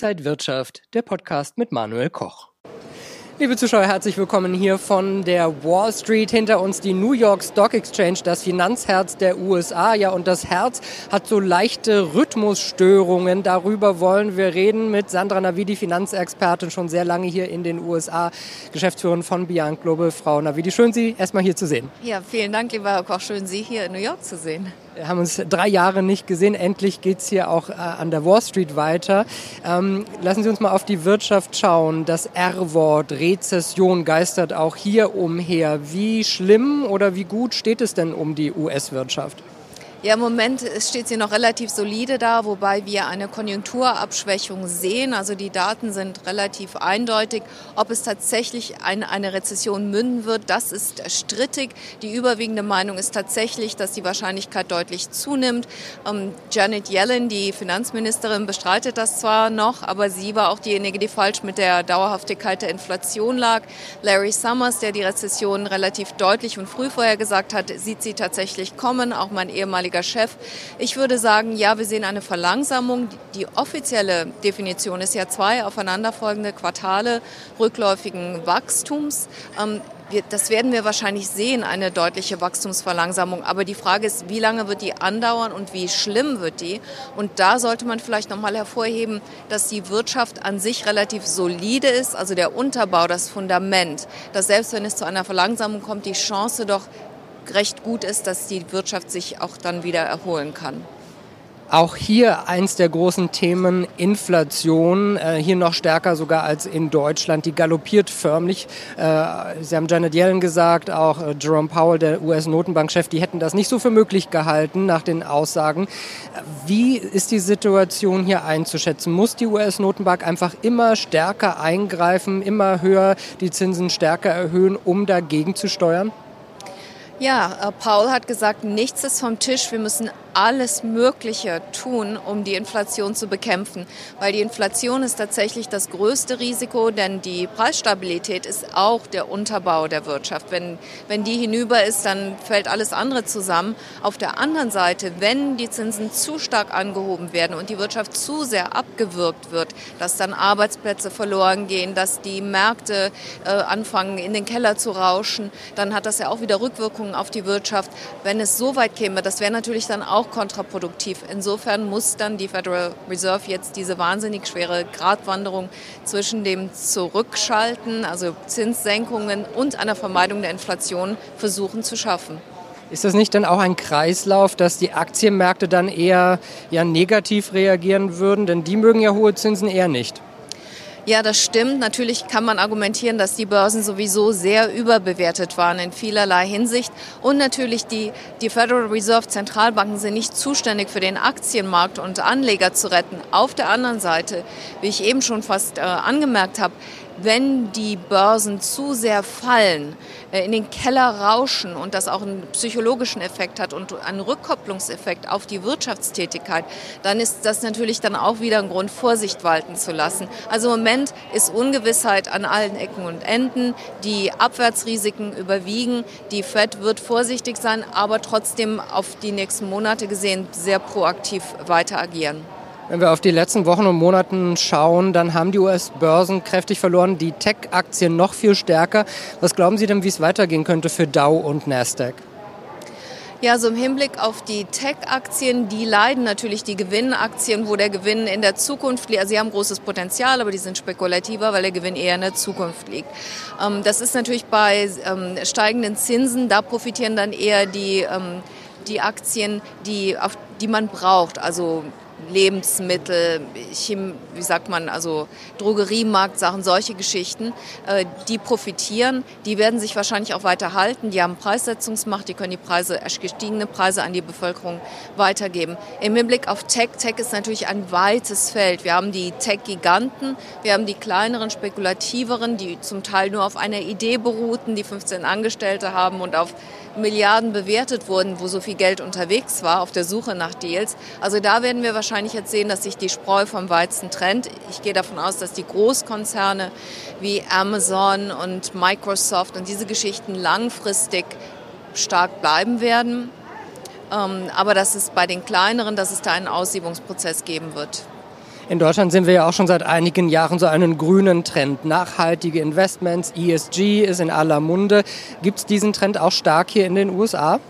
Inside Wirtschaft, der Podcast mit Manuel Koch. Liebe Zuschauer, herzlich willkommen hier von der Wall Street. Hinter uns die New York Stock Exchange, das Finanzherz der USA. Ja, und das Herz hat so leichte Rhythmusstörungen. Darüber wollen wir reden mit Sandra Navidi, Finanzexpertin, schon sehr lange hier in den USA, Geschäftsführerin von Beyond Global. Frau Navidi, schön Sie erstmal hier zu sehen. Ja, vielen Dank, lieber Herr Koch. Schön, Sie hier in New York zu sehen. Haben uns drei Jahre nicht gesehen. Endlich geht es hier auch äh, an der Wall Street weiter. Ähm, lassen Sie uns mal auf die Wirtschaft schauen. Das R-Wort, Rezession, geistert auch hier umher. Wie schlimm oder wie gut steht es denn um die US-Wirtschaft? Ja, im Moment steht sie noch relativ solide da, wobei wir eine Konjunkturabschwächung sehen. Also die Daten sind relativ eindeutig. Ob es tatsächlich in eine Rezession münden wird, das ist strittig. Die überwiegende Meinung ist tatsächlich, dass die Wahrscheinlichkeit deutlich zunimmt. Ähm, Janet Yellen, die Finanzministerin, bestreitet das zwar noch, aber sie war auch diejenige, die falsch mit der Dauerhaftigkeit der Inflation lag. Larry Summers, der die Rezession relativ deutlich und früh vorhergesagt hat, sieht sie tatsächlich kommen. Auch mein ehemaliger ehemaliger Chef. Ich würde sagen, ja, wir sehen eine Verlangsamung. Die offizielle Definition ist ja zwei aufeinanderfolgende Quartale rückläufigen Wachstums. Ähm, das werden wir wahrscheinlich sehen, eine deutliche Wachstumsverlangsamung. Aber die Frage ist, wie lange wird die andauern und wie schlimm wird die? Und da sollte man vielleicht nochmal hervorheben, dass die Wirtschaft an sich relativ solide ist, also der Unterbau, das Fundament, dass selbst wenn es zu einer Verlangsamung kommt, die Chance doch recht gut ist, dass die Wirtschaft sich auch dann wieder erholen kann. Auch hier eins der großen Themen Inflation, äh, hier noch stärker sogar als in Deutschland. Die galoppiert förmlich. Äh, Sie haben Janet Yellen gesagt, auch äh, Jerome Powell, der US-Notenbankchef, die hätten das nicht so für möglich gehalten nach den Aussagen. Wie ist die Situation hier einzuschätzen? Muss die US-Notenbank einfach immer stärker eingreifen, immer höher die Zinsen stärker erhöhen, um dagegen zu steuern? Ja, Paul hat gesagt, nichts ist vom Tisch. Wir müssen alles Mögliche tun, um die Inflation zu bekämpfen. Weil die Inflation ist tatsächlich das größte Risiko, denn die Preisstabilität ist auch der Unterbau der Wirtschaft. Wenn, wenn die hinüber ist, dann fällt alles andere zusammen. Auf der anderen Seite, wenn die Zinsen zu stark angehoben werden und die Wirtschaft zu sehr abgewürgt wird, dass dann Arbeitsplätze verloren gehen, dass die Märkte äh, anfangen in den Keller zu rauschen, dann hat das ja auch wieder Rückwirkungen auf die Wirtschaft. Wenn es so weit käme, das wäre natürlich dann auch auch kontraproduktiv. Insofern muss dann die Federal Reserve jetzt diese wahnsinnig schwere Gratwanderung zwischen dem Zurückschalten, also Zinssenkungen und einer Vermeidung der Inflation versuchen zu schaffen. Ist das nicht dann auch ein Kreislauf, dass die Aktienmärkte dann eher ja, negativ reagieren würden? Denn die mögen ja hohe Zinsen eher nicht. Ja, das stimmt. Natürlich kann man argumentieren, dass die Börsen sowieso sehr überbewertet waren in vielerlei Hinsicht. Und natürlich die, die Federal Reserve Zentralbanken sind nicht zuständig für den Aktienmarkt und Anleger zu retten. Auf der anderen Seite, wie ich eben schon fast äh, angemerkt habe, wenn die Börsen zu sehr fallen, äh, in den Keller rauschen und das auch einen psychologischen Effekt hat und einen Rückkopplungseffekt auf die Wirtschaftstätigkeit, dann ist das natürlich dann auch wieder ein Grund, Vorsicht walten zu lassen. Also im Moment ist Ungewissheit an allen Ecken und Enden. Die Abwärtsrisiken überwiegen. Die Fed wird vorsichtig sein, aber trotzdem auf die nächsten Monate gesehen sehr proaktiv weiter agieren. Wenn wir auf die letzten Wochen und Monaten schauen, dann haben die US-Börsen kräftig verloren, die Tech-Aktien noch viel stärker. Was glauben Sie denn, wie es weitergehen könnte für Dow und Nasdaq? Ja, so im Hinblick auf die Tech-Aktien, die leiden natürlich die Gewinnaktien, wo der Gewinn in der Zukunft liegt. Also sie haben großes Potenzial, aber die sind spekulativer, weil der Gewinn eher in der Zukunft liegt. Ähm, das ist natürlich bei ähm, steigenden Zinsen, da profitieren dann eher die, ähm, die Aktien, die, auf, die man braucht. Also Lebensmittel, Chem wie sagt man, also Drogeriemarktsachen, solche Geschichten, äh, die profitieren, die werden sich wahrscheinlich auch weiter halten. Die haben Preissetzungsmacht, die können die Preise, gestiegene Preise an die Bevölkerung weitergeben. Im Hinblick auf Tech, Tech ist natürlich ein weites Feld. Wir haben die Tech-Giganten, wir haben die kleineren, spekulativeren, die zum Teil nur auf einer Idee beruhten, die 15 Angestellte haben und auf Milliarden bewertet wurden, wo so viel Geld unterwegs war auf der Suche nach Deals. Also da werden wir wahrscheinlich jetzt sehen, dass sich die Spreu vom Weizen trennt. Ich gehe davon aus, dass die Großkonzerne wie Amazon und Microsoft und diese Geschichten langfristig stark bleiben werden. Ähm, aber dass es bei den kleineren, dass es da einen Aussiebungsprozess geben wird. In Deutschland sind wir ja auch schon seit einigen Jahren so einen grünen Trend. Nachhaltige Investments, ESG ist in aller Munde. Gibt es diesen Trend auch stark hier in den USA?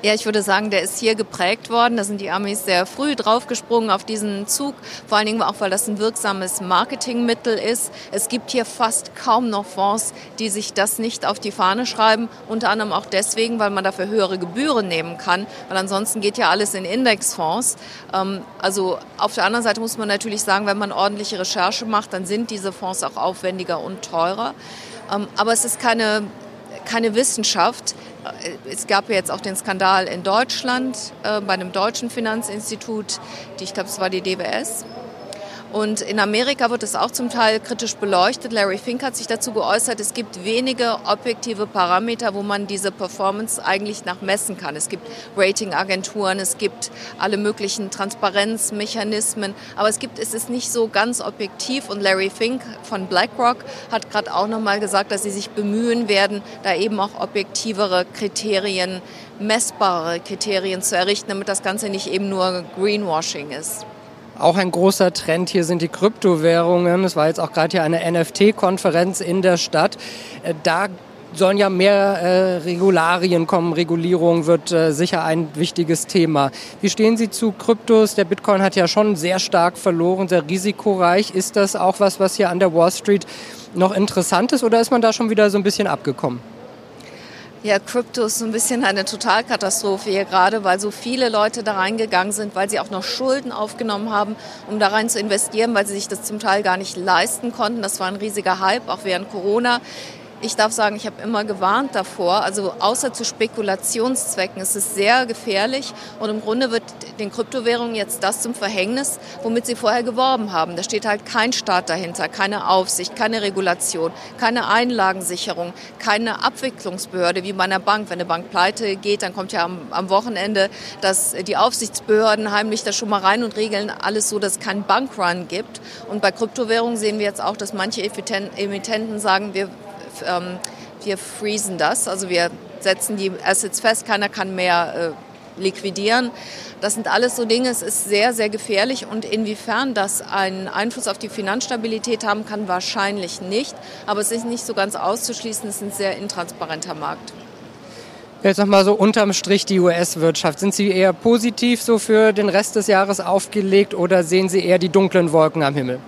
Ja, ich würde sagen, der ist hier geprägt worden. Da sind die Amis sehr früh draufgesprungen auf diesen Zug. Vor allen Dingen auch, weil das ein wirksames Marketingmittel ist. Es gibt hier fast kaum noch Fonds, die sich das nicht auf die Fahne schreiben. Unter anderem auch deswegen, weil man dafür höhere Gebühren nehmen kann. Weil ansonsten geht ja alles in Indexfonds. Ähm, also auf der anderen Seite muss man natürlich sagen, wenn man ordentliche Recherche macht, dann sind diese Fonds auch aufwendiger und teurer. Ähm, aber es ist keine keine Wissenschaft. Es gab jetzt auch den Skandal in Deutschland äh, bei einem deutschen Finanzinstitut, die, ich glaube, es war die DWS. Und in Amerika wird es auch zum Teil kritisch beleuchtet. Larry Fink hat sich dazu geäußert, es gibt wenige objektive Parameter, wo man diese Performance eigentlich nach messen kann. Es gibt Ratingagenturen, es gibt alle möglichen Transparenzmechanismen, aber es gibt, es ist nicht so ganz objektiv. Und Larry Fink von BlackRock hat gerade auch nochmal gesagt, dass sie sich bemühen werden, da eben auch objektivere Kriterien, messbare Kriterien zu errichten, damit das Ganze nicht eben nur Greenwashing ist. Auch ein großer Trend hier sind die Kryptowährungen. Es war jetzt auch gerade hier eine NFT-Konferenz in der Stadt. Äh, da sollen ja mehr äh, Regularien kommen. Regulierung wird äh, sicher ein wichtiges Thema. Wie stehen Sie zu Kryptos? Der Bitcoin hat ja schon sehr stark verloren, sehr risikoreich. Ist das auch was, was hier an der Wall Street noch interessant ist oder ist man da schon wieder so ein bisschen abgekommen? Ja, Krypto ist so ein bisschen eine Totalkatastrophe hier gerade, weil so viele Leute da reingegangen sind, weil sie auch noch Schulden aufgenommen haben, um da rein zu investieren, weil sie sich das zum Teil gar nicht leisten konnten. Das war ein riesiger Hype, auch während Corona. Ich darf sagen, ich habe immer gewarnt davor. Also außer zu Spekulationszwecken ist es sehr gefährlich und im Grunde wird den Kryptowährungen jetzt das zum Verhängnis, womit sie vorher geworben haben. Da steht halt kein Staat dahinter, keine Aufsicht, keine Regulation, keine Einlagensicherung, keine Abwicklungsbehörde wie bei einer Bank. Wenn eine Bank pleite geht, dann kommt ja am, am Wochenende, dass die Aufsichtsbehörden heimlich da schon mal rein und regeln alles so, dass es keinen Bankrun gibt. Und bei Kryptowährungen sehen wir jetzt auch, dass manche Emittenten sagen, wir ähm, wir freezen das, also wir setzen die Assets fest, keiner kann mehr äh, liquidieren. Das sind alles so Dinge, es ist sehr, sehr gefährlich und inwiefern das einen Einfluss auf die Finanzstabilität haben kann, wahrscheinlich nicht. Aber es ist nicht so ganz auszuschließen, es ist ein sehr intransparenter Markt. Jetzt nochmal so unterm Strich die US-Wirtschaft. Sind Sie eher positiv so für den Rest des Jahres aufgelegt oder sehen Sie eher die dunklen Wolken am Himmel?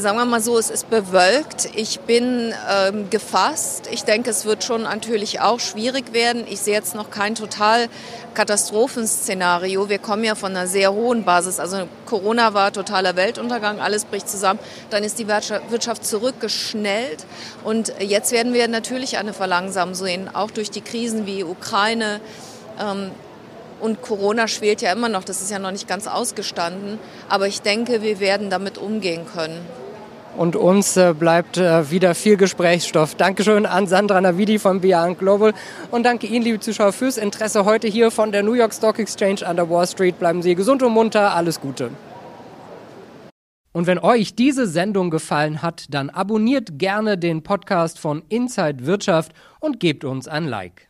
Sagen wir mal so, es ist bewölkt. Ich bin ähm, gefasst. Ich denke, es wird schon natürlich auch schwierig werden. Ich sehe jetzt noch kein total Katastrophenszenario. Wir kommen ja von einer sehr hohen Basis. Also Corona war totaler Weltuntergang, alles bricht zusammen. Dann ist die Wirtschaft zurückgeschnellt. Und jetzt werden wir natürlich eine Verlangsamung sehen, auch durch die Krisen wie Ukraine. Ähm, und Corona schwelt ja immer noch, das ist ja noch nicht ganz ausgestanden. Aber ich denke, wir werden damit umgehen können und uns äh, bleibt äh, wieder viel Gesprächsstoff. Dankeschön an Sandra Navidi von Beyond Global und danke Ihnen, liebe Zuschauer, fürs Interesse heute hier von der New York Stock Exchange an der Wall Street. Bleiben Sie gesund und munter, alles Gute. Und wenn euch diese Sendung gefallen hat, dann abonniert gerne den Podcast von Inside Wirtschaft und gebt uns ein Like.